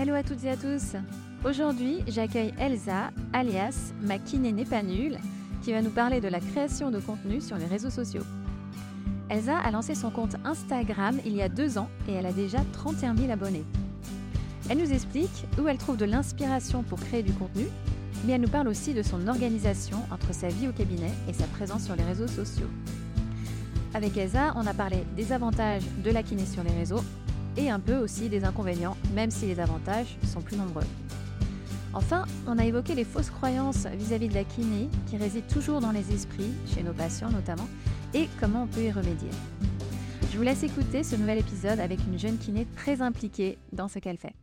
Hello à toutes et à tous. Aujourd'hui, j'accueille Elsa, alias ma kiné n'est pas nulle, qui va nous parler de la création de contenu sur les réseaux sociaux. Elsa a lancé son compte Instagram il y a deux ans et elle a déjà 31 000 abonnés. Elle nous explique où elle trouve de l'inspiration pour créer du contenu, mais elle nous parle aussi de son organisation entre sa vie au cabinet et sa présence sur les réseaux sociaux. Avec Elsa, on a parlé des avantages de la kiné sur les réseaux et un peu aussi des inconvénients, même si les avantages sont plus nombreux. Enfin, on a évoqué les fausses croyances vis-à-vis de la kiné qui résident toujours dans les esprits, chez nos patients notamment, et comment on peut y remédier. Je vous laisse écouter ce nouvel épisode avec une jeune kiné très impliquée dans ce qu'elle fait.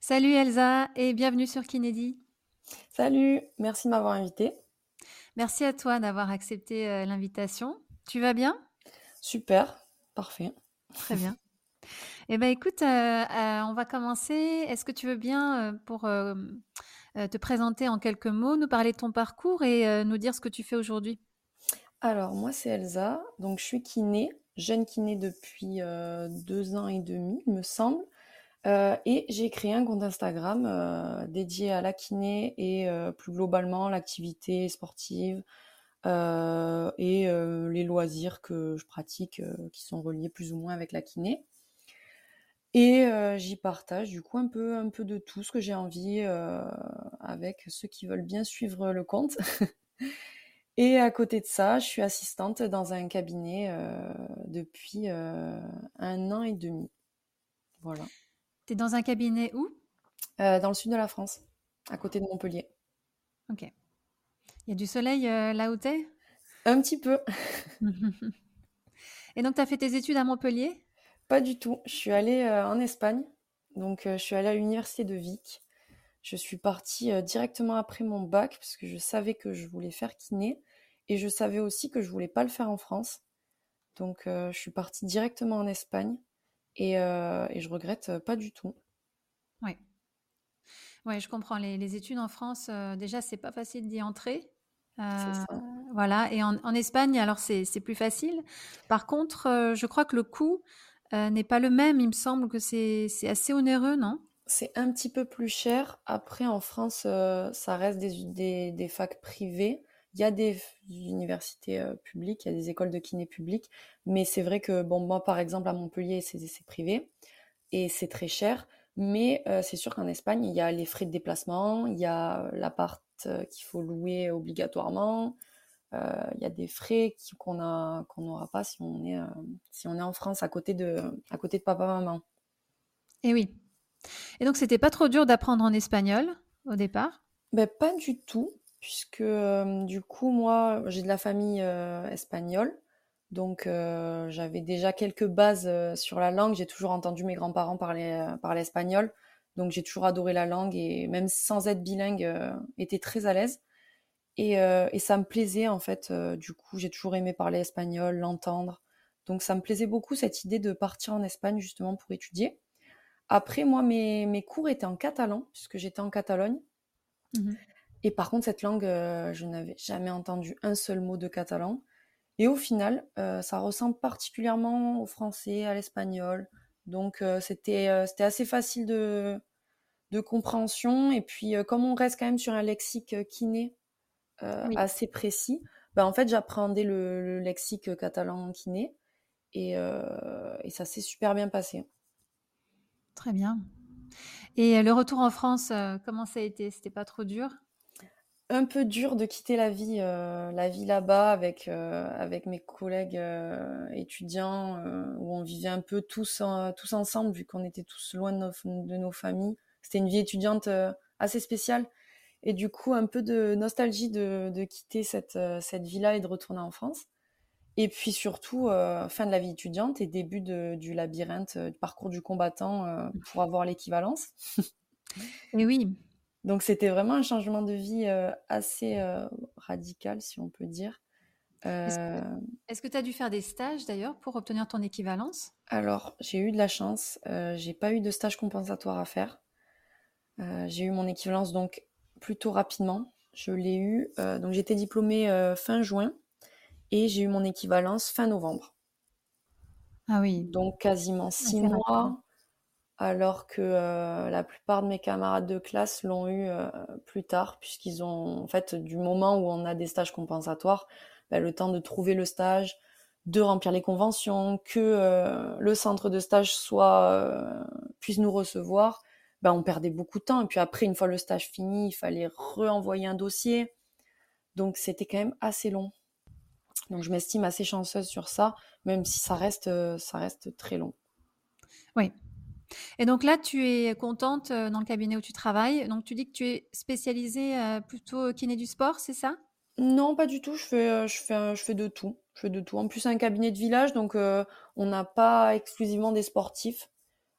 Salut Elsa et bienvenue sur Kinédi. Salut, merci de m'avoir invitée. Merci à toi d'avoir accepté euh, l'invitation. Tu vas bien? Super, parfait. Très bien. Eh bien, écoute, euh, euh, on va commencer. Est-ce que tu veux bien, pour te présenter en quelques mots, nous parler de ton parcours et nous dire ce que tu fais aujourd'hui? Alors, moi, c'est Elsa. Donc, je suis kiné, jeune kiné depuis deux ans et demi, il me semble. et j'ai créé un compte Instagram dédié à la kiné et plus globalement l'activité sportive, euh, et euh, les loisirs que je pratique euh, qui sont reliés plus ou moins avec la kiné. Et j'y partage du coup un peu, un peu de tout ce que j'ai envie avec ceux qui veulent bien suivre le compte. et à côté de ça, je suis assistante dans un cabinet depuis un an et demi. Voilà. Tu es dans un cabinet où? Dans le sud de la France, à côté de Montpellier. Ok. Il y a du soleil euh, là où tu es Un petit peu. Et donc, tu as fait tes études à Montpellier? Pas du tout. Je suis allée euh, en Espagne. Donc, euh, je suis allée à l'université de Vic. Je suis partie directement après mon bac parce que je savais que je voulais faire kiné. Et je savais aussi que je voulais pas le faire en France. Donc, je suis partie directement en Espagne. Et, et je regrette pas du tout. Oui. Ouais, je comprends. Les, études en France, déjà, c'est pas facile d'y entrer. Euh, voilà. Et en, Espagne, alors c'est plus facile. Par contre, euh, je crois que le coût euh, n'est pas le même. Il me semble que c'est assez onéreux, non? C'est un petit peu plus cher. Après, en France, ça reste des, des, facs privées. Il y a des universités publiques, il y a des écoles de kiné publiques, mais c'est vrai que, bon, moi, par exemple, à Montpellier, c'est privé et c'est très cher. Mais c'est sûr qu'en Espagne, il y a les frais de déplacement, il y a l'appart euh, qu'il faut louer obligatoirement. Euh, il y a des frais qu'on qu'on n'aura pas si on est euh, si on est en France à côté de à côté de papa maman. Et oui. Et donc c'était pas trop dur d'apprendre en espagnol au départ? Ben pas du tout puisque du coup moi j'ai de la famille espagnole donc j'avais déjà quelques bases sur la langue. J'ai toujours entendu mes grands-parents parler, parler espagnol. Donc j'ai toujours adoré la langue et même sans être bilingue, euh, était très à l'aise. Et, euh, et, ça me plaisait en fait. Euh, du coup, j'ai toujours aimé parler espagnol, l'entendre. Donc ça me plaisait beaucoup cette idée de partir en Espagne justement pour étudier. Après, moi, mes, mes cours étaient en catalan puisque j'étais en Catalogne. Mmh et par contre, cette langue, je n'avais jamais entendu un seul mot de catalan. Et au final, ça ressemble particulièrement au français, à l'espagnol, donc c'était assez facile de, compréhension. Et puis comme on reste quand même sur un lexique kiné assez précis, bah, en fait j'appréhendais le, lexique catalan kiné et, et ça s'est super bien passé. Très bien. Et le retour en France, comment ça a été? C'était pas trop dur? Un peu dur de quitter la vie, euh, la vie là-bas avec euh, avec mes collègues euh, étudiants où on vivait un peu tous tous ensemble vu qu'on était tous loin de nos, familles. C'était une vie étudiante assez spéciale et du coup un peu de nostalgie de, de quitter cette cette vie-là et de retourner en France. Et puis surtout fin de la vie étudiante et début du labyrinthe du parcours du combattant pour avoir l'équivalence. et oui, donc c'était vraiment un changement de vie assez radical, si on peut dire. Est-ce que tu as dû faire des stages d'ailleurs pour obtenir ton équivalence? Alors j'ai eu de la chance, j'ai pas eu de stage compensatoire à faire. j'ai eu mon équivalence donc plutôt rapidement. Je l'ai eu, donc j'étais diplômée fin juin et j'ai eu mon équivalence fin novembre. Ah oui. Donc quasiment six mois alors que la plupart de mes camarades de classe l'ont eu plus tard, puisqu'ils ont, en fait, du moment où on a des stages compensatoires, bah, le temps de trouver le stage, de remplir les conventions, que le centre de stage puisse nous recevoir, bah, on perdait beaucoup de temps. Et puis après, une fois le stage fini, il fallait renvoyer un dossier. Donc c'était quand même assez long. Donc je m'estime assez chanceuse sur ça, même si ça reste très long. Oui, et donc là, tu es contente euh, dans le cabinet où tu travailles. Donc tu dis que tu es spécialisée euh, plutôt kiné du sport, c'est ça? Non, pas du tout. Je fais, euh, je fais, je fais de tout. Je fais de tout. En plus, c'est un cabinet de village, donc on n'a pas exclusivement des sportifs.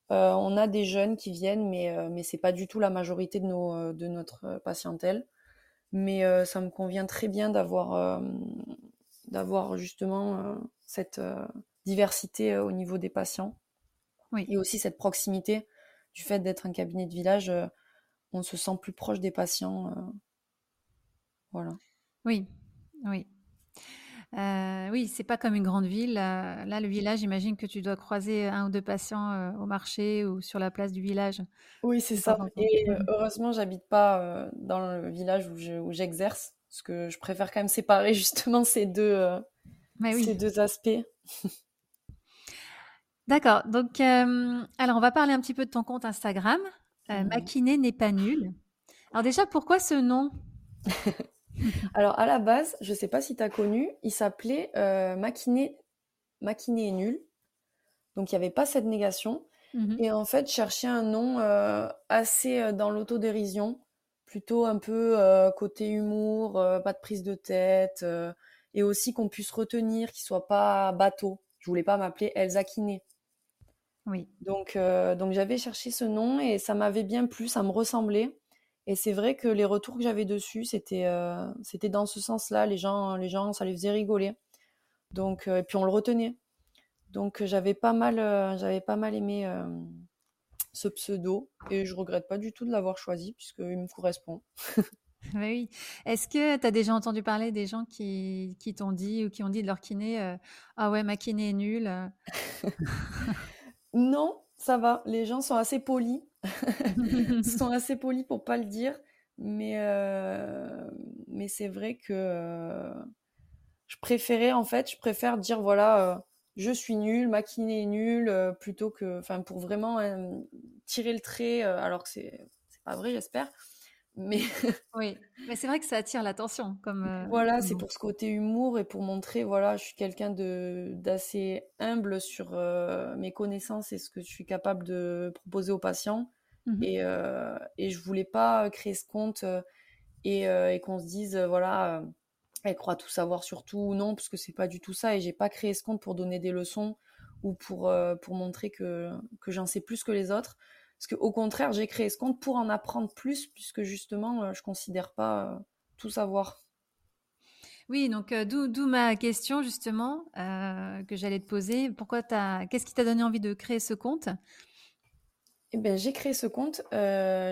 on a des jeunes qui viennent, mais mais c'est pas du tout la majorité de nos de notre patientèle. Mais ça me convient très bien d'avoir d'avoir justement cette diversité au niveau des patients. Oui. Et aussi cette proximité du fait d'être un cabinet de village, euh, on se sent plus proche des patients. Euh, voilà. Oui, oui. Euh, oui, c'est pas comme une grande ville. Là, le village, j'imagine que tu dois croiser un ou deux patients au marché ou sur la place du village. Oui, c'est ça. Et heureusement, j'habite pas dans le village où j'exerce, parce que je préfère quand même séparer justement ces deux, ces deux aspects. D'accord. Donc, euh, alors, on va parler un petit peu de ton compte Instagram. Euh, Maquiné n'est pas nul. Alors déjà, pourquoi ce nom? Alors, à la base, je ne sais pas si tu as connu, il s'appelait euh, Maquiné, est nul. Donc, il n'y avait pas cette négation. Mmh Et en fait, chercher un nom euh, assez dans l'autodérision, plutôt un peu côté humour, pas de prise de tête, et aussi qu'on puisse retenir, qu'il soit pas bateau. Je voulais pas m'appeler Elsa Kiné. Oui. Donc, euh, donc j'avais cherché ce nom et ça m'avait bien plu, ça me ressemblait. Et c'est vrai que les retours que j'avais dessus, c'était euh, c'était dans ce sens-là. Les gens, les gens, ça les faisait rigoler. Donc, euh, et puis on le retenait. Donc j'avais pas mal, j'avais pas mal aimé ce pseudo et je regrette pas du tout de l'avoir choisi puisqu'il me correspond. oui. Est-ce que tu as déjà entendu parler des gens qui, qui t'ont dit ou qui ont dit de leur kiné Ah ouais, ma kiné est nulle Non, ça va. Les gens sont assez polis. Ils sont assez polis pour pas le dire. Mais, euh, mais c'est vrai que euh, je préférais, en fait, je préfère dire voilà, euh, je suis nul, ma kiné est nulle, plutôt que, enfin, pour vraiment tirer le trait, alors que c'est pas vrai, j'espère. Mais oui, mais c'est vrai que ça attire l'attention. Comme euh, voilà, c'est pour ce côté humour et pour montrer, voilà, je suis quelqu'un de d'assez humble sur euh, mes connaissances et ce que je suis capable de proposer aux patients. Mmh et, euh, et je voulais pas créer ce compte et, et qu'on se dise, voilà, elle croit tout savoir sur tout ou non, parce que c'est pas du tout ça. Et j'ai pas créé ce compte pour donner des leçons ou pour pour montrer que que j'en sais plus que les autres. Parce qu'au contraire, j'ai créé ce compte pour en apprendre plus, puisque justement, euh, je ne considère pas euh, tout savoir. Oui, donc euh, d'où ma question justement que j'allais te poser. Pourquoi Qu'est-ce qui t'a donné envie de créer ce compte? Eh ben, j'ai créé ce compte.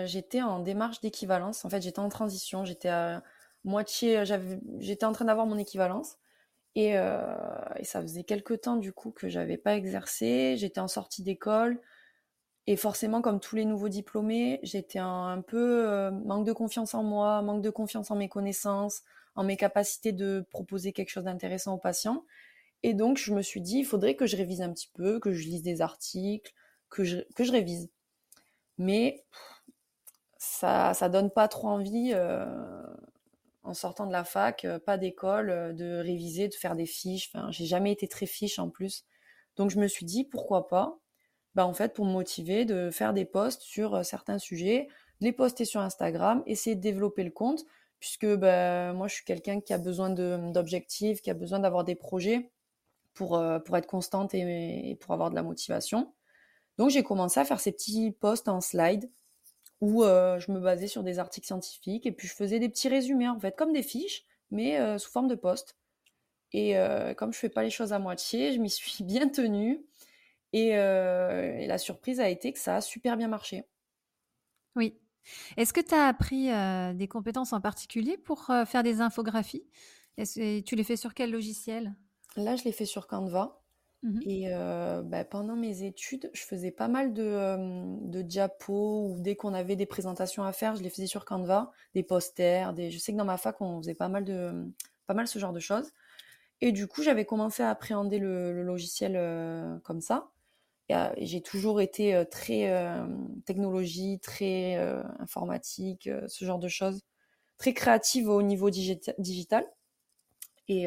j'étais en démarche d'équivalence. En fait, j'étais en transition. J'étais à moitié. J'étais en train d'avoir mon équivalence. Et, et, ça faisait quelques temps du coup que j'avais pas exercé. J'étais en sortie d'école. Et forcément, comme tous les nouveaux diplômés, j'étais un, peu euh, manque de confiance en moi, manque de confiance en mes connaissances, en mes capacités de proposer quelque chose d'intéressant aux patients. Et donc, je me suis dit, il faudrait que je révise un petit peu, que je lise des articles, que je, que je révise. Mais ça, ça donne pas trop envie, euh, en sortant de la fac, euh, pas d'école, de réviser, de faire des fiches. Enfin, j'ai jamais été très fiche en plus. Donc, je me suis dit, pourquoi pas bah, en fait, pour me motiver, de faire des posts sur euh, certains sujets, les poster sur Instagram, essayer de développer le compte, puisque bah, moi, je suis quelqu'un qui a besoin d'objectifs, qui a besoin d'avoir des projets pour, euh, pour être constante et, pour avoir de la motivation. Donc, j'ai commencé à faire ces petits posts en slide où euh, je me basais sur des articles scientifiques et puis je faisais des petits résumés, en fait, comme des fiches, mais sous forme de posts. Et comme je fais pas les choses à moitié, je m'y suis bien tenue. Euh, et, la surprise a été que ça a super bien marché. Oui. Est-ce que tu as appris euh, des compétences en particulier pour euh, faire des infographies? Et Tu les fais sur quel logiciel? Là, je les fais sur Canva. Mmh et bah, pendant mes études, je faisais pas mal de, de diapos ou dès qu'on avait des présentations à faire, je les faisais sur Canva, des posters, des... je sais que dans ma fac, on faisait pas mal, de, pas mal ce genre de choses. Et du coup, j'avais commencé à appréhender le, logiciel comme ça. J'ai toujours été très technologie, très informatique, ce genre de choses, très créative au niveau digital. Et,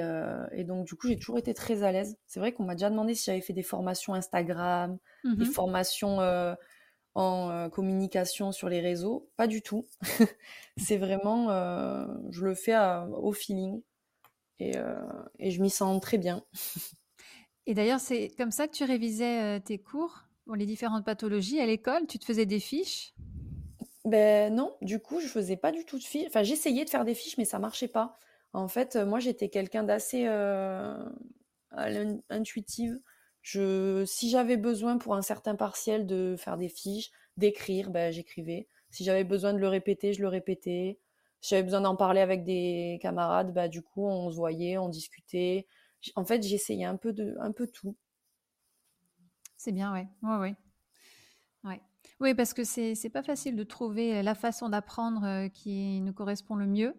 donc, du coup, j'ai toujours été très à l'aise. C'est vrai qu'on m'a déjà demandé si j'avais fait des formations Instagram, des mmh formations euh, en communication sur les réseaux. Pas du tout. c'est vraiment, je le fais au feeling et, et je m'y sens très bien. et d'ailleurs, c'est comme ça que tu révisais tes cours pour les différentes pathologies à l'école Tu te faisais des fiches? Ben non, du coup, je faisais pas du tout de fiches. Enfin, j'essayais de faire des fiches, mais ça marchait pas. En fait, moi, j'étais quelqu'un d'assez euh, intuitive. Je, si j'avais besoin pour un certain partiel de faire des fiches, d'écrire, ben, j'écrivais. Si j'avais besoin de le répéter, je le répétais. Si j'avais besoin d'en parler avec des camarades, bah, du coup, on se voyait, on discutait. En fait, j'essayais un peu de, un peu tout. C'est bien, ouais. Ouais, ouais. ouais. Oui, parce que c'est, c'est pas facile de trouver la façon d'apprendre euh, qui nous correspond le mieux.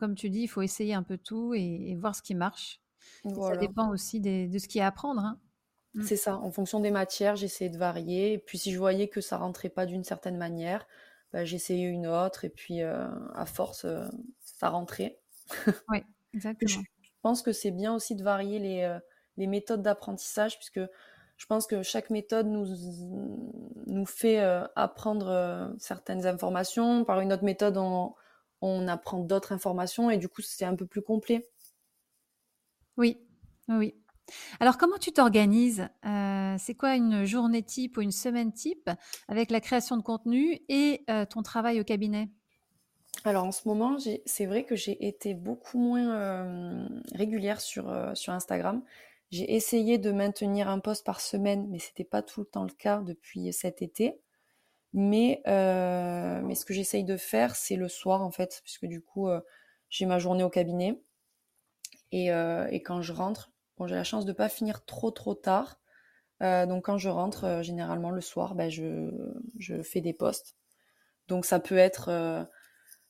Comme tu dis, il faut essayer un peu tout et, voir ce qui marche. Ça dépend aussi de ce qu'il y a à apprendre. Hein. Mmh. C'est ça. En fonction des matières, j'essayais de varier. Et puis si je voyais que ça rentrait pas d'une certaine manière, bah, j'essayais une autre. Et puis euh, à force, euh, ça rentrait. Oui, exactement. Pense que c'est bien aussi de varier les, euh, les méthodes d'apprentissage, puisque je pense que chaque méthode nous, fait apprendre certaines informations. Par une autre méthode, on, apprend d'autres informations et du coup, c'est un peu plus complet. Oui, oui. Alors, comment tu t'organises euh, C'est quoi une journée type ou une semaine type avec la création de contenu et euh, ton travail au cabinet? Alors, en ce moment, c'est vrai que j'ai été beaucoup moins euh, régulière sur, sur Instagram. J'ai essayé de maintenir un post par semaine, mais ce n'était pas tout le temps le cas depuis cet été. Mais, euh, mais ce que j'essaye de faire, c'est le soir, en fait, puisque du coup, euh, j'ai ma journée au cabinet. Et, euh, et quand je rentre, bon, j'ai la chance de ne pas finir trop, trop tard. donc, quand je rentre, généralement le soir, ben, je, je fais des posts. Donc, ça peut être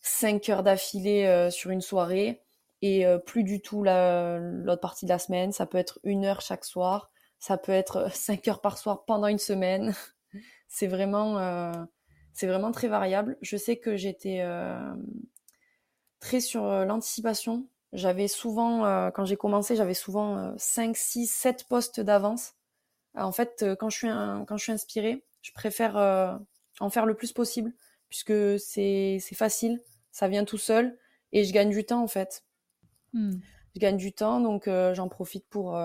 5 heures d'affilée sur une soirée et plus du tout l'autre partie de la semaine. Ça peut être une heure chaque soir. Ça peut être 5 heures par soir pendant une semaine. c'est vraiment, euh, vraiment très variable. Je sais que j'étais euh, très sur euh, l'anticipation. J'avais souvent, quand j'ai commencé, j'avais souvent 5, 6, 7 postes d'avance. En fait, quand je suis, quand je suis inspirée, je préfère en faire le plus possible, puisque c'est facile, ça vient tout seul, et je gagne du temps en fait. Hmm. Je gagne du temps, donc j'en profite pour,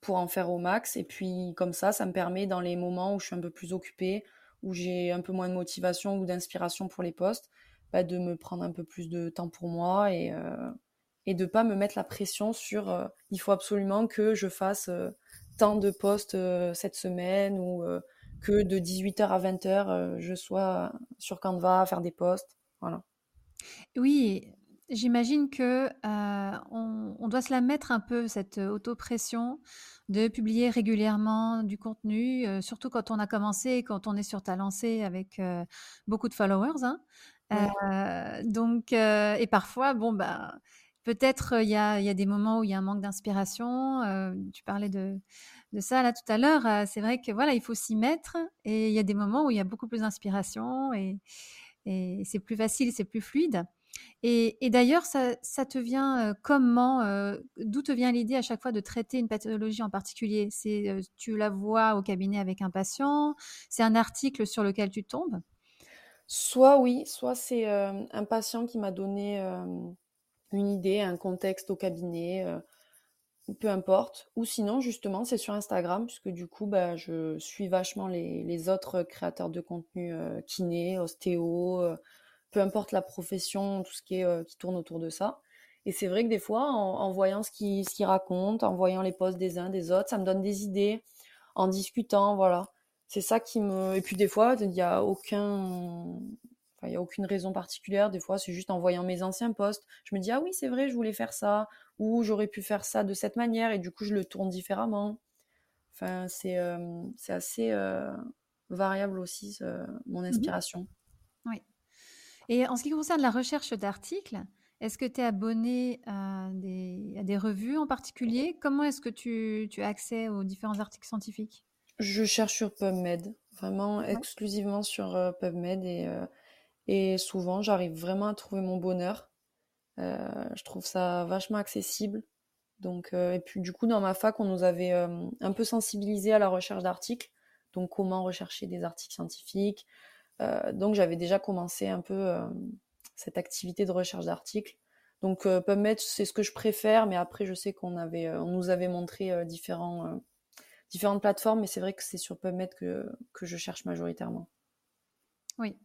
pour en faire au max. Et puis comme ça, ça me permet dans les moments où je suis un peu plus occupée, où j'ai un peu moins de motivation ou d'inspiration pour les postes, bah, de me prendre un peu plus de temps pour moi et, euh, et de pas me mettre la pression sur euh, il faut absolument que je fasse euh, tant de postes cette semaine ou que de 18h à 20h je sois sur Canva à faire des posts. Voilà. Oui, J'imagine que on, doit se la mettre un peu cette auto-pression de publier régulièrement du contenu, surtout quand on a commencé, quand on est sur ta lancée avec beaucoup de followers. Hein. donc, et parfois, bon bah, peut-être il y a, y a, des moments où il y a un manque d'inspiration. tu parlais de, de, ça là tout à l'heure. c'est vrai que voilà, il faut s'y mettre, et il y a des moments où il y a beaucoup plus d'inspiration et, c'est plus facile, c'est plus fluide. Et, d'ailleurs, ça, te vient comment D'où te vient l'idée à chaque fois de traiter une pathologie en particulier? C'est tu la vois au cabinet avec un patient C'est un article sur lequel tu tombes? Soit oui, soit c'est un patient qui m'a donné une idée, un contexte au cabinet, peu importe. Ou sinon, justement, c'est sur Instagram, puisque du coup, bah, je suis vachement les, les autres créateurs de contenu kiné, ostéo peu importe la profession, tout ce qui, est, euh, qui tourne autour de ça. Et c'est vrai que des fois, en, voyant ce qu'ils ce racontent, en voyant les posts des uns des autres, ça me donne des idées, en discutant, voilà. C'est ça qui me... Et puis des fois, il n'y a aucun... il n'y a aucune raison particulière. Des fois, c'est juste en voyant mes anciens posts. Je me dis, ah oui, c'est vrai, je voulais faire ça. Ou j'aurais pu faire ça de cette manière. Et du coup, je le tourne différemment. Enfin, c'est assez variable aussi, mon mmh inspiration. Oui. Et en ce qui concerne la recherche d'articles, est-ce que tu es abonné à des, revues en particulier? Comment est-ce que tu, as accès aux différents articles scientifiques? Je cherche sur PubMed, vraiment exclusivement sur euh, PubMed et, euh, et souvent j'arrive vraiment à trouver mon bonheur. Euh, je trouve ça vachement accessible. Donc, et puis du coup, dans ma fac, on nous avait un peu sensibilisé à la recherche d'articles. Donc, comment rechercher des articles scientifiques. donc, j'avais déjà commencé un peu cette activité de recherche d'articles. Donc euh, PubMed, c'est ce que je préfère, mais après, je sais qu'on avait, euh, on nous avait montré euh, différents, différentes plateformes, mais c'est vrai que c'est sur PubMed que, que je cherche majoritairement. Oui.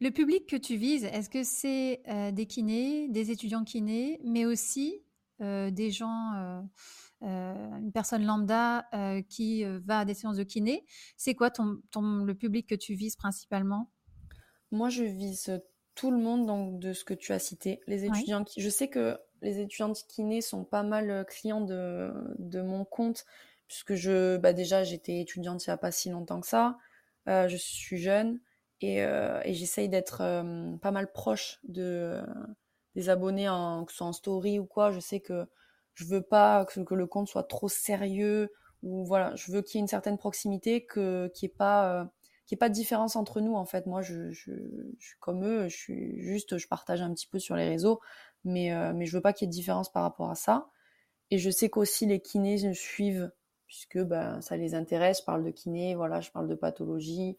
Le public que tu vises, est-ce que c'est des kinés, des étudiants kinés, mais aussi des gens, une personne lambda qui va à des séances de kiné? C'est quoi ton, ton, le public que tu vises principalement? Moi, je vise tout le monde donc de ce que tu as cité. Les étudiants qui, je sais que les étudiants kinés sont pas mal euh, clients de, de mon compte puisque je, bah déjà j'étais étudiante il n'y a pas si longtemps que ça. Euh, je suis jeune et, euh, et j'essaye d'être pas mal proche de des abonnés en, que ce soit en story ou quoi. Je sais que je veux pas que, le compte soit trop sérieux ou voilà, je veux qu'il y ait une certaine proximité, que qu'il n'y ait pas qu'il n'y pas de différence entre nous en fait. Moi, je, je, suis comme eux, je suis juste, je partage un petit peu sur les réseaux, mais, euh, mais je veux pas qu'il y ait de différence par rapport à ça. Et je sais qu'aussi les kinés me suivent puisque ben, ça les intéresse. Je parle de kiné, voilà, je parle de pathologie.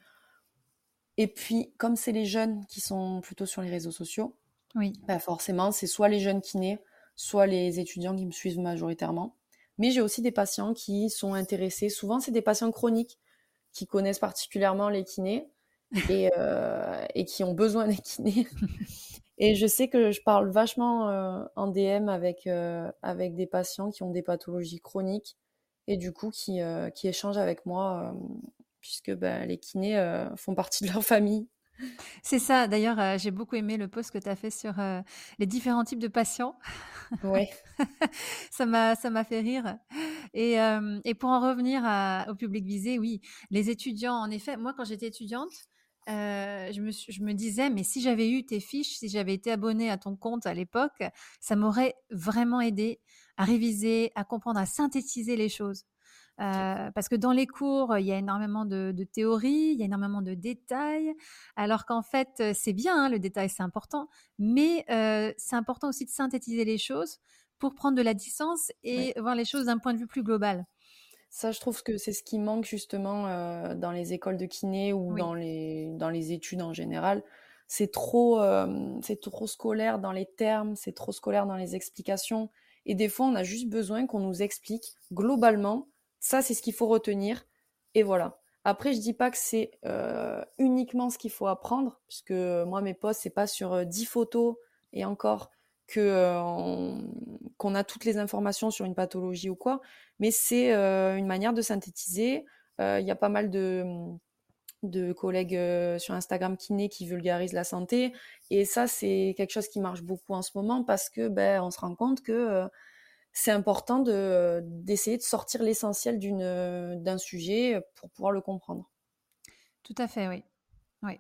Et puis, comme c'est les jeunes qui sont plutôt sur les réseaux sociaux, oui. Ben forcément, c'est soit les jeunes kinés, soit les étudiants qui me suivent majoritairement. Mais j'ai aussi des patients qui sont intéressés. Souvent, c'est des patients chroniques qui connaissent particulièrement les kinés et, euh, et qui ont besoin des kinés. et je sais que je parle vachement euh, en DM avec, euh, avec des patients qui ont des pathologies chroniques et du coup qui, qui échangent avec moi puisque ben, les kinés font partie de leur famille. C'est ça. D'ailleurs, j'ai beaucoup aimé le post que tu as fait sur les différents types de patients. Oui. ça m'a fait rire. Et, et pour en revenir au public visé, oui, les étudiants. En effet, moi, quand j'étais étudiante, je, me, je me disais, mais si j'avais eu tes fiches, si j'avais été abonnée à ton compte à l'époque, ça m'aurait vraiment aidé à réviser, à comprendre, à synthétiser les choses. Euh, parce que dans les cours, il y a énormément de, de théories, il y a énormément de détails, alors qu'en fait, c'est bien, hein, le détail, c'est important, mais euh, c'est important aussi de synthétiser les choses pour prendre de la distance et voir les choses d'un point de vue plus global. Ça, je trouve que c'est ce qui manque justement euh, dans les écoles de kiné ou dans, les, dans les études en général. C'est trop, c'est trop scolaire dans les termes, c'est trop scolaire dans les explications. Et des fois, on a juste besoin qu'on nous explique globalement ça, c'est ce qu'il faut retenir. Et voilà. Après, je dis pas que c'est euh, uniquement ce qu'il faut apprendre, puisque moi, mes posts, c'est pas sur 10 euh, photos et encore que euh, qu'on a toutes les informations sur une pathologie ou quoi, mais c'est une manière de synthétiser. Il y a pas mal de, de collègues sur Instagram kiné qui vulgarisent la santé, et ça, c'est quelque chose qui marche beaucoup en ce moment parce que ben, on se rend compte que c'est important de, d'essayer de sortir l'essentiel d'une, d'un sujet pour pouvoir le comprendre. Tout à fait, oui. oui.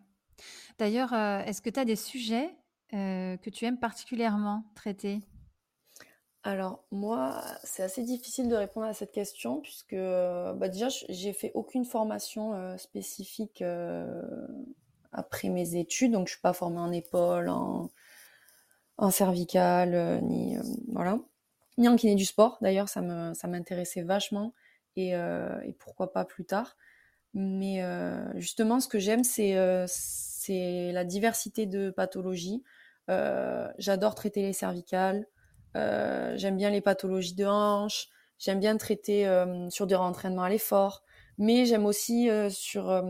D'ailleurs, euh, est-ce que tu as des sujets euh, que tu aimes particulièrement traiter? Alors moi, c'est assez difficile de répondre à cette question puisque bah déjà j'ai fait aucune formation euh, spécifique après mes études, donc je suis pas formée en épaule, en, en cervical, ni voilà ni en kiné du sport. D'ailleurs, ça me ça m'intéressait vachement et, euh, et, pourquoi pas plus tard. Mais euh, justement, ce que j'aime, c'est euh, la diversité de pathologies. J'adore traiter les cervicales. J'aime bien les pathologies de hanches. J'aime bien traiter sur des entraînements à l'effort. Mais j'aime aussi sur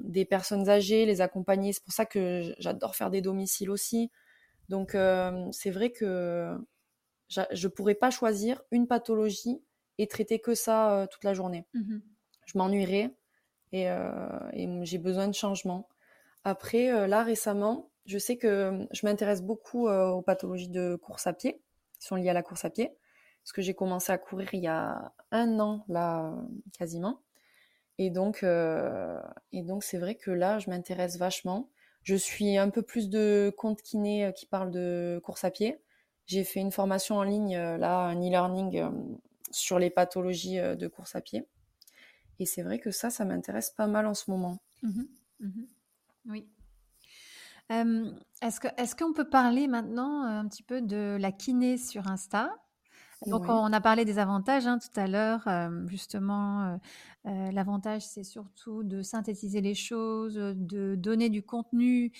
des personnes âgées, les accompagner. C'est pour ça que j'adore faire des domiciles aussi. Donc c'est vrai que je pourrais pas choisir une pathologie et traiter que ça euh, toute la journée. Mmh je m'ennuierais et, euh, et j'ai besoin de changement. Après, là, récemment, je sais que je m'intéresse beaucoup aux pathologies de course à pied, qui sont liées à la course à pied, parce que j'ai commencé à courir il y a un an, là, quasiment. Et donc, et donc c'est vrai que là, je m'intéresse vachement. Je suis un peu plus de compte kiné qui parle de course à pied. J'ai fait une formation en ligne, là, un e-learning sur les pathologies de course à pied. Et c'est vrai que ça, ça m'intéresse pas mal en ce moment. Mmh mmh oui. est-ce qu'on peut parler maintenant un petit peu de la kiné sur Insta? Donc, on a parlé des avantages hein, tout à l'heure. justement, l'avantage, c'est surtout de synthétiser les choses, de donner du contenu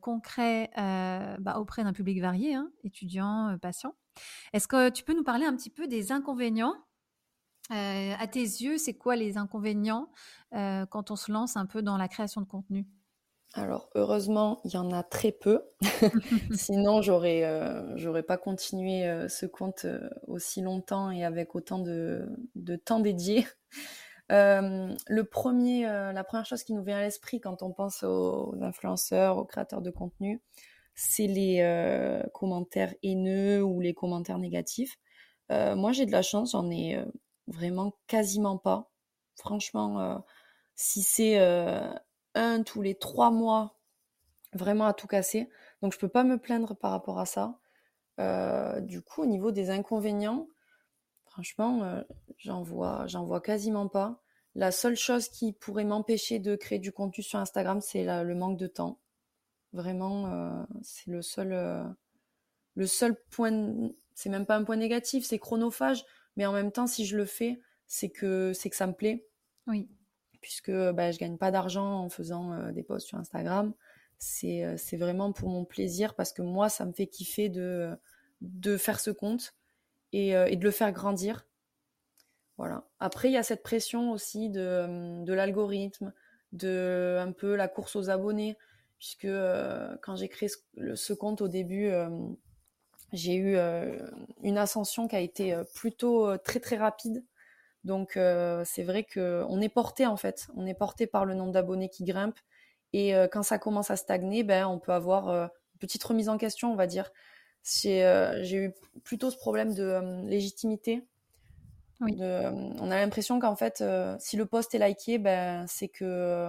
concret bah, auprès d'un public varié, hein, étudiants, patients. Est-ce que tu peux nous parler un petit peu des inconvénients? À tes yeux, c'est quoi les inconvénients quand on se lance un peu dans la création de contenu? Alors heureusement, il y en a très peu. Sinon, j'aurais euh, j'aurais pas continué euh, ce compte euh, aussi longtemps et avec autant de, de temps dédié. le premier, la première chose qui nous vient à l'esprit quand on pense aux influenceurs, aux créateurs de contenu, c'est les commentaires haineux ou les commentaires négatifs. moi, j'ai de la chance, j'en ai vraiment quasiment pas. Franchement, si c'est un tous les trois mois, vraiment à tout casser. Donc je peux pas me plaindre par rapport à ça. Euh, du coup, au niveau des inconvénients, franchement, euh, j'en vois, j'en vois quasiment pas. La seule chose qui pourrait m'empêcher de créer du contenu sur Instagram, c'est le manque de temps. Vraiment, euh, c'est le seul, le seul point. C'est même pas un point négatif, c'est chronophage. Mais en même temps, si je le fais, c'est que c'est que ça me plaît. Oui puisque bah, je gagne pas d'argent en faisant euh, des posts sur Instagram. Euh, c'est vraiment pour mon plaisir parce que moi, ça me fait kiffer de, faire ce compte et, euh, et de le faire grandir. Voilà. Après, il y a cette pression aussi de, l'algorithme, de un peu la course aux abonnés, puisque quand j'ai créé ce, compte au début, j'ai eu une ascension qui a été plutôt très très rapide. Donc euh, c'est vrai qu'on est porté en fait, on est porté par le nombre d'abonnés qui grimpe. Et euh, quand ça commence à stagner, ben, on peut avoir euh, une petite remise en question, on va dire. J'ai eu plutôt ce problème de légitimité. on a l'impression qu'en fait, si le post est liké, ben, c'est que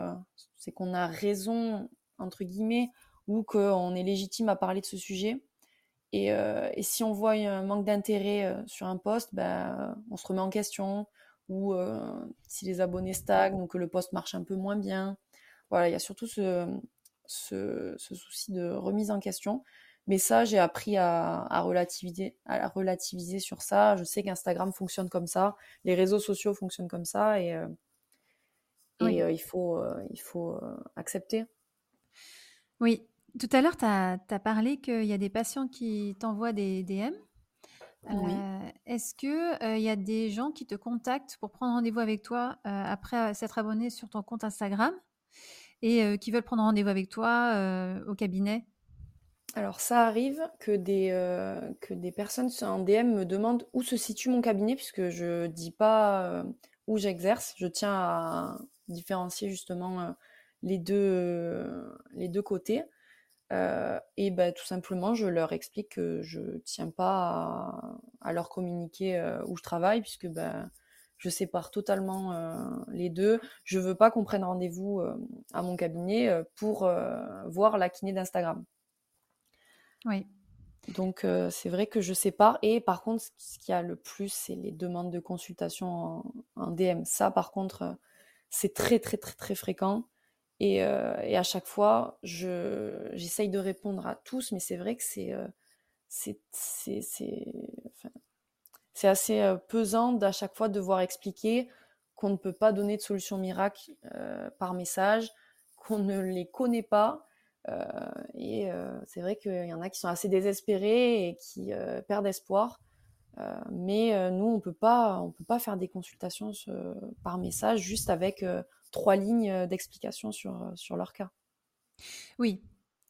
c'est qu'on a raison entre guillemets ou qu'on est légitime à parler de ce sujet. Et, et si on voit un manque d'intérêt sur un post, ben, on se remet en question ou euh, si les abonnés stagnent ou que le poste marche un peu moins bien. Voilà, il y a surtout ce, ce, souci de remise en question. Mais ça, j'ai appris à, relativiser, à relativiser sur ça. Je sais qu'Instagram fonctionne comme ça, les réseaux sociaux fonctionnent comme ça, et, euh, et euh, il faut, il faut accepter. Oui. Tout à l'heure, tu as, as, parlé qu'il y a des patients qui t'envoient des DM est-ce qu'il il y a des gens qui te contactent pour prendre rendez-vous avec toi après s'être abonné sur ton compte Instagram et qui veulent prendre rendez-vous avec toi au cabinet? Alors ça arrive que des, que des personnes en DM me demandent où se situe mon cabinet puisque je dis pas où j'exerce. Je tiens à différencier justement les, deux, les deux côtés. Euh, et ben, tout simplement, je leur explique que je tiens pas à, leur communiquer euh, où je travaille, puisque ben, je sépare totalement euh, les deux. Je veux pas qu'on prenne rendez-vous à mon cabinet pour voir la kiné d'Instagram. Oui. Donc c'est vrai que je sépare. Et par contre, ce qu'il y a le plus, c'est les demandes de consultation en, en DM. Ça, par contre, c'est très très très très fréquent. Euh, et, à chaque fois, j'essaye de répondre à tous, mais c'est vrai que c'est euh, c'est assez euh, pesant d'à chaque fois devoir expliquer qu'on ne peut pas donner de solution miracle par message, qu'on ne les connaît pas. et c'est vrai qu'il y en a qui sont assez désespérés et qui perdent espoir. mais nous, on peut pas, on peut pas faire des consultations par message juste avec trois lignes euh, d'explication sur, euh, sur leur cas. Oui,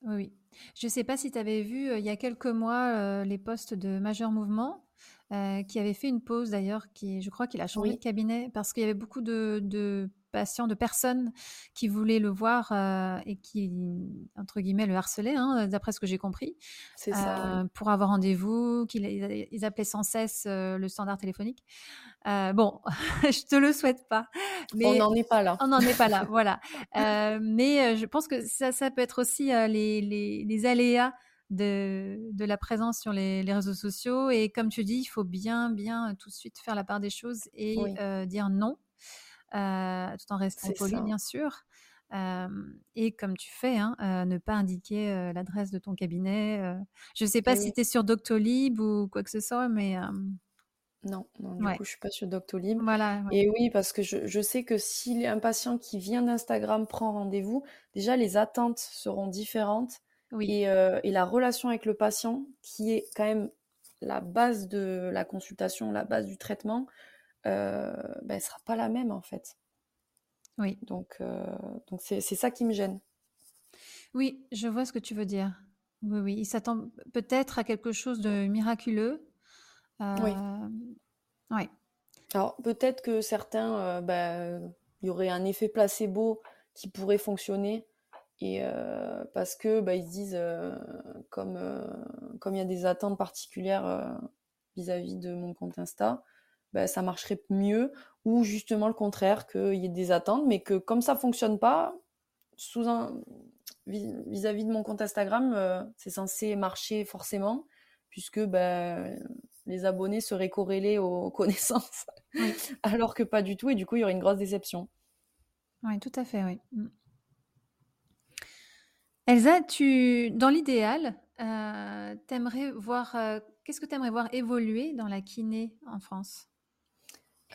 oui. Je ne sais pas si tu avais vu euh, il y a quelques mois les postes de Majeur Mouvement, qui avait fait une pause d'ailleurs, qui je crois qu'il a changé de cabinet parce qu'il y avait beaucoup de, patients, de personnes qui voulaient le voir et qui, entre guillemets, le harcelaient, hein, d'après ce que j'ai compris. C'est ça. Pour avoir rendez-vous, qu'ils ils appelaient sans cesse le standard téléphonique. bon, je te le souhaite pas. Mais on n'en est pas là. On n'en est pas là, voilà. mais je pense que ça, ça peut être aussi les, les, les aléas de, de, la présence sur les, les, réseaux sociaux. Et comme tu dis, il faut bien, bien tout de suite faire la part des choses et euh, dire non, euh, tout en restant poli, bien sûr. Euh, et comme tu fais, hein, ne pas indiquer l'adresse de ton cabinet. je ne sais pas si tu es sur Doctolib ou quoi que ce soit, mais... Non, non, du coup, je suis pas sur Doctolib. Voilà, Et oui, parce que je, je sais que si un patient qui vient d'Instagram prend rendez-vous, déjà les attentes seront différentes et, euh, et, la relation avec le patient, qui est quand même la base de la consultation, la base du traitement, euh, ben, elle sera pas la même en fait. Oui. Donc, euh, donc c'est, ça qui me gêne. Oui, je vois ce que tu veux dire. Oui, oui. Il s'attend peut-être à quelque chose de miraculeux. Oui. Oui. Alors peut-être que certains, ben, il y aurait un effet placebo qui pourrait fonctionner et euh, parce que bah, ils se disent euh, comme euh, comme il y a des attentes particulières vis-à-vis de mon compte Insta, bah, ça marcherait mieux ou justement le contraire qu'il y ait des attentes, mais que comme ça fonctionne pas sous un vis-à-vis de mon compte Instagram, c'est censé marcher forcément puisque bah, les abonnés seraient corrélés aux connaissances, alors que pas du tout, et du coup il y aurait une grosse déception. Oui, tout à fait, oui. Mm. Elsa, tu, dans l'idéal, euh, t'aimerais voir, euh, qu'est-ce que tu aimerais voir évoluer dans la kiné en France?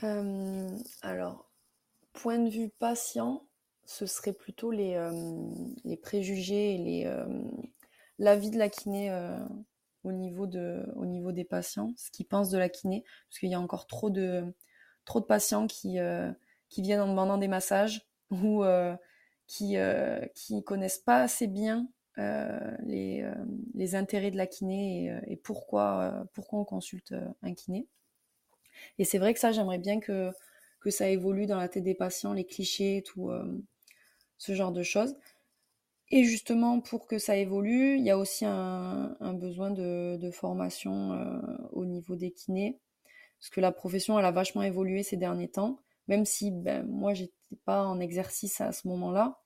Euh, Alors, point de vue patient, ce serait plutôt les, les préjugés et les, l'avis de la kiné au, niveau de, au niveau des patients, ce qu'ils pensent de la kiné, parce qu'il y a encore trop de, patients qui, qui viennent en demandant des massages ou qui euh, qui connaissent pas assez bien euh, les, euh, intérêts de la kiné et, et pourquoi pourquoi on consulte un kiné. Et c'est vrai que ça, j'aimerais bien que ça évolue dans la tête des patients, les clichés, tout ce genre de choses. Et justement, pour que ça évolue, il y a aussi un, besoin de, formation euh, au niveau des kinés, parce que la profession, elle a vachement évolué ces derniers temps, même si ben, moi, j'étais pas en exercice à ce moment-là.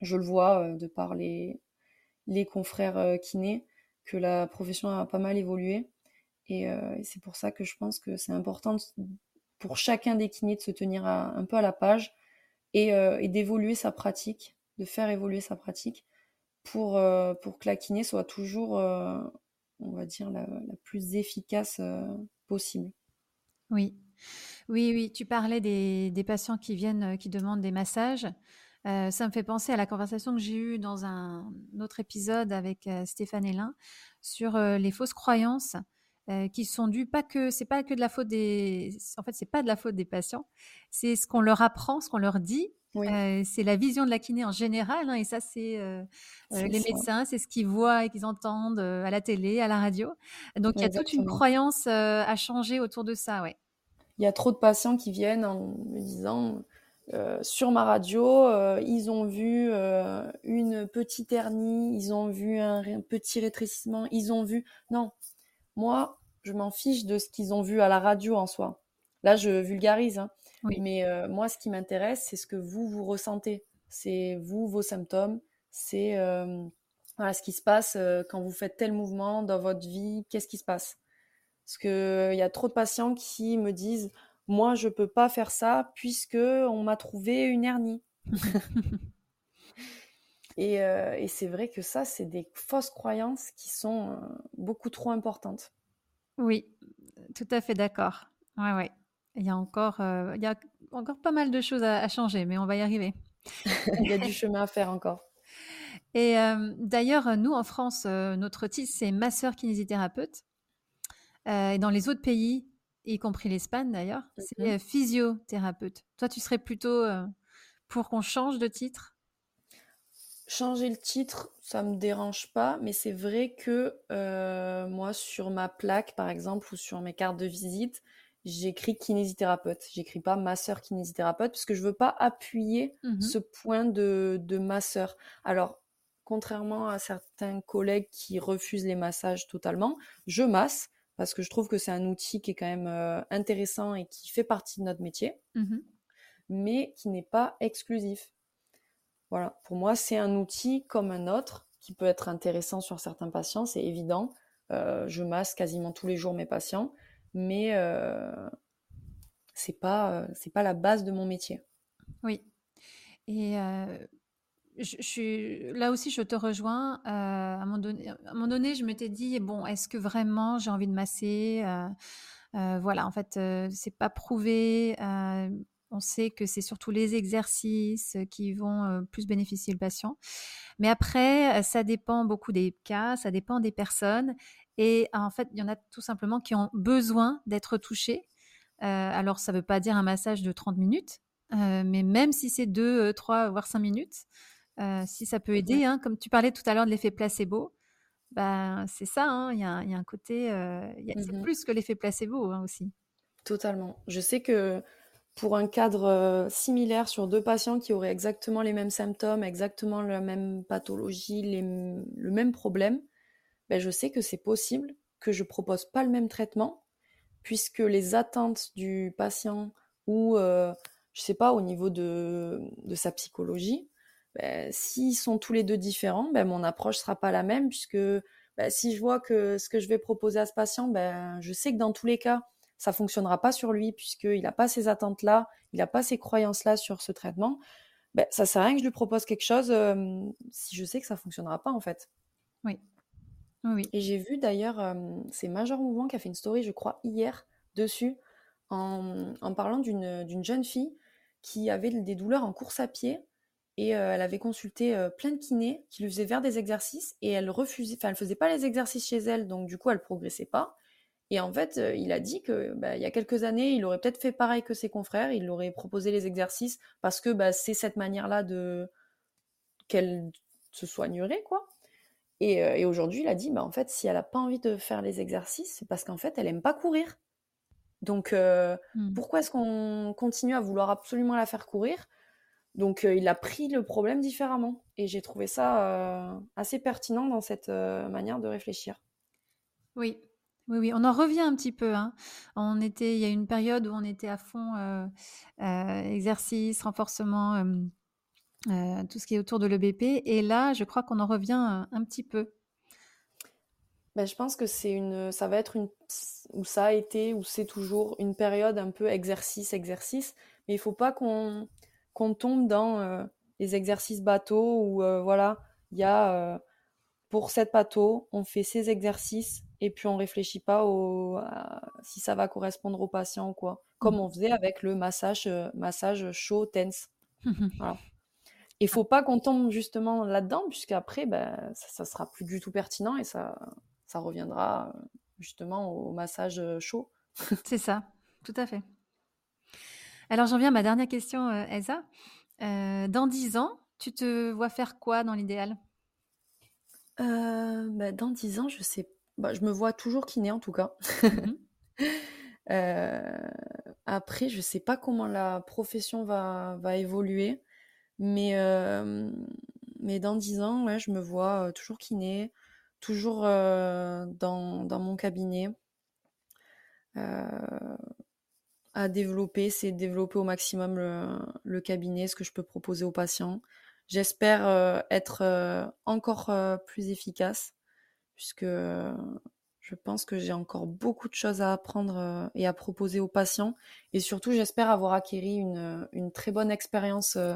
Je le vois euh, de par les, les confrères euh, kinés que la profession a pas mal évolué. Euh, et, c'est pour ça que je pense que c'est important pour chacun des kinés de se tenir un peu à la page et, et d'évoluer sa pratique, de faire évoluer sa pratique pour, pour que la kiné soit toujours, on va dire, la, plus efficace possible. Oui. Oui, oui, tu parlais des, patients qui viennent, qui demandent des massages. Euh, ça me fait penser à la conversation que j'ai eue dans un autre épisode avec euh, Stéphane Hélin sur euh, les fausses croyances qui sont dues pas que c'est pas que de la faute des en fait c'est pas de la faute des patients. C'est ce qu'on leur apprend ce qu'on leur dit. C'est la vision de la kiné en général hein, et ça c'est les médecins c'est ce qu'ils voient et qu'ils entendent à la télé à la radio. Donc il y a toute une croyance à changer autour de ça ouais. Il y a trop de patients qui viennent en me disant euh, sur ma radio, euh, ils ont vu euh, une petite hernie, ils ont vu un, petit rétrécissement, ils ont vu. Non, moi, je m'en fiche de ce qu'ils ont vu à la radio en soi. Là, je vulgarise, hein. mais moi, ce qui m'intéresse, c'est ce que vous vous ressentez. C'est vous, vos symptômes. C'est voilà ce qui se passe quand vous faites tel mouvement dans votre vie. Qu'est-ce qui se passe? Parce que il y a trop de patients qui me disent moi, je peux pas faire ça puisque on m'a trouvé une hernie. Euh, et, c'est vrai que ça, c'est des fausses croyances qui sont euh, beaucoup trop importantes. Oui, tout à fait d'accord. Ouais, ouais. Il y a encore, euh, il y a encore pas mal de choses à, changer, mais on va y arriver. il y a du chemin à faire encore. Et d'ailleurs, nous en France, notre titre c'est masseur kinésithérapeute. et dans les autres pays, y compris l'Espagne d'ailleurs, c'est mmh physiothérapeute. Toi, tu serais plutôt pour qu'on change de titre Changer le titre, ça me dérange pas, mais c'est vrai que moi, sur ma plaque, par exemple, ou sur mes cartes de visite, j'écris kinésithérapeute. J'écris pas masseur kinésithérapeute parce que je veux pas appuyer Mmh ce point de, de masseur. Alors, contrairement à certains collègues qui refusent les massages totalement, je masse parce que je trouve que c'est un outil qui est quand même euh, intéressant et qui fait partie de notre métier, Mmh mais qui n'est pas exclusif. Voilà, pour moi, c'est un outil comme un autre qui peut être intéressant sur certains patients, c'est évident. Euh, je masse quasiment tous les jours mes patients, mais euh, c'est pas euh, pas la base de mon métier. Oui et suis là aussi, je te rejoins, à un moment donné à un moment je m'étais dit: «Bon, est-ce que vraiment j'ai envie de masser?» voilà, en fait, c'est pas prouvé, on sait que c'est surtout les exercices qui vont, heu, plus bénéficier le patient. Mais après, heu, ça dépend beaucoup des cas, ça dépend des personnes et en fait, il y en a tout simplement qui ont besoin d'être touchés. Alors ça veut pas dire un massage de 30 minutes, mais même si c'est 2, heu, 3 voire 5 minutes, si ça peut aider, hein. Comme tu parlais tout à l'heure de l'effet placebo, ben, c'est ça, hein, il y a il y a un côté, c'est Mhm. plus que l'effet placebo, hein, aussi. Totalement. Je sais que pour un cadre euh, similaire sur deux patients qui auraient exactement les mêmes symptômes, exactement la même pathologie, le même problème, ben, je sais que c'est possible que je propose pas le même traitement puisque les attentes du patient ou, euh, je sais pas, au niveau de, sa psychologie, ben, s'ils sont tous les deux différents, ben, mon approche sera pas la même puisque si je vois que ce que je vais proposer à ce patient, je sais que dans tous les cas, ça fonctionnera pas sur lui puisqu'il n'a pas ces attentes-là, il n'a pas ces croyances-là sur ce traitement, ben, ça sert à rien que je lui propose quelque chose euh, si je sais que ça fonctionnera pas en fait. Oui. Oui. Et j'ai vu d'ailleurs, euh, c'est Major Mouvement qui a fait une story, je crois, hier dessus, en, en parlant d'une d'une jeune fille qui avait des douleurs en course à pied et euh, elle avait consulté euh, plein de kinés qui lui faisaient faire des exercices et elle refusait, enfin elle faisait pas les exercices chez elle, donc du coup elle progressait pas. Et en fait, euh, il a dit que bah, il y a quelques années, il aurait peut-être fait pareil que ses confrères, il aurait proposé les exercices parce que bah, c'est cette manière-là de qu'elle se soignerait, quoi. Et, euh, et aujourd'hui, il a dit, bah, en fait, si elle n'a pas envie de faire les exercices, c'est parce qu'en fait, elle aime pas courir. Donc, euh, Mmh. pourquoi est-ce qu'on continue à vouloir absolument la faire courir? Donc, euh, il a pris le problème différemment. Et j'ai trouvé ça euh, assez pertinent dans cette euh, manière de réfléchir. Oui. Oui, oui, on en revient un petit peu, hein. On était il y a une période où on était à fond, heu heu, exercice, renforcement, heu, tout ce qui est autour de l'EBP et là, je crois qu'on en revient, un petit peu. Ben, je pense que c'est une, ça va être une, ou ça a été, ou c'est toujours une période un peu exercice, exercice. Mais il faut pas qu'on tombe dans euh, les exercices bateaux où euh, voilà, il y a euh, pour cette bateau, on fait ces exercices et puis on réfléchit pas au à si ça va correspondre au patient ou quoi. Comme Mmh on faisait avec le massage euh, massage chaud tense. Voilà. Il faut pas qu'on tombe justement là-dedans puisqu'après ben ça, ça sera plus du tout pertinent et ça ça reviendra euh, justement au massage euh, chaud. C'est ça, tout à fait. Alors j'en viens à ma dernière question, Elsa. Dans 10 ans, tu te vois faire quoi dans l'idéal? Euh, bah, dans 10 ans, je sais, bah, je me vois toujours kiné en tout cas. Mmh mh. Euh, après, je sais pas comment la profession va, va évoluer, mais, euh, mais dans 10 ans, ouais, je me vois euh, toujours kiné, toujours euh, dans, dans mon cabinet, à développer, c'est développer au maximum le, le cabinet, ce que je peux proposer aux patients. J'espère être encore plus efficace, puisque euh, je pense que j'ai encore beaucoup de choses à apprendre euh, et à proposer aux patients. Et surtout, j'espère avoir acquéri une, une très bonne expérience euh,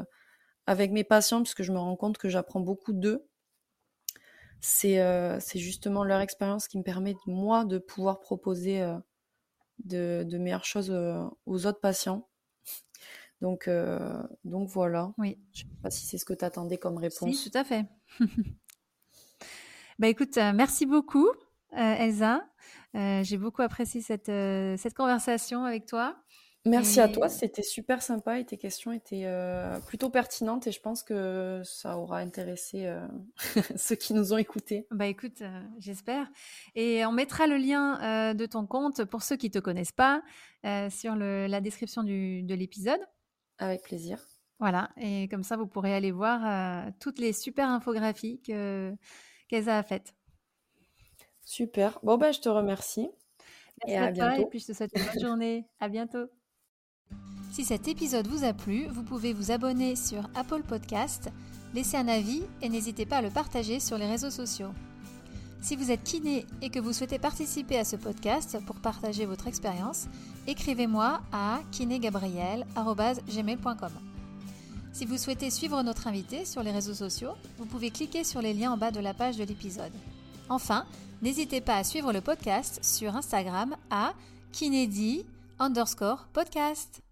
avec mes patients, puisque je me rends compte que j'apprends beaucoup d'eux. C'est euh, justement leur expérience qui me permet, moi, de pouvoir proposer euh, de, de meilleures choses euh, aux autres patients. Donc, euh, donc voilà. Oui. Je sais pas si c'est ce que tu attendais comme Si, réponse. tout à fait. Bah, écoute, heu, merci beaucoup, heu, Elsa. Heu, j'ai beaucoup apprécié cette, cette conversation avec toi Merci à toi, c'était super sympa et tes questions étaient euh, plutôt pertinentes et je pense que ça aura intéressé euh, ceux qui nous ont écoutés. Bah écoute, euh, j'espère. Et on mettra le lien de ton compte pour ceux qui ne te connaissent pas sur la description de l'épisode. Avec plaisir. Voilà, et comme ça vous pourrez aller voir toutes les super infographies qu'elle a faites. Super. Bon ben je te remercie. Merci et à, bientôt. et puis je te souhaite une bonne journée. À bientôt. Si cet épisode vous a plu, vous pouvez vous abonner sur Apple Podcast, laisser un avis et n'hésitez pas à le partager sur les réseaux sociaux. Si vous êtes kiné et que vous souhaitez participer à ce podcast pour partager votre expérience, écrivez-moi à kinégabriel.gmail.com. Si vous souhaitez suivre notre invité sur les réseaux sociaux, vous pouvez cliquer sur les liens en bas de la page de l'épisode. Enfin, n'hésitez pas à suivre le podcast sur Instagram à kinédi underscore podcast.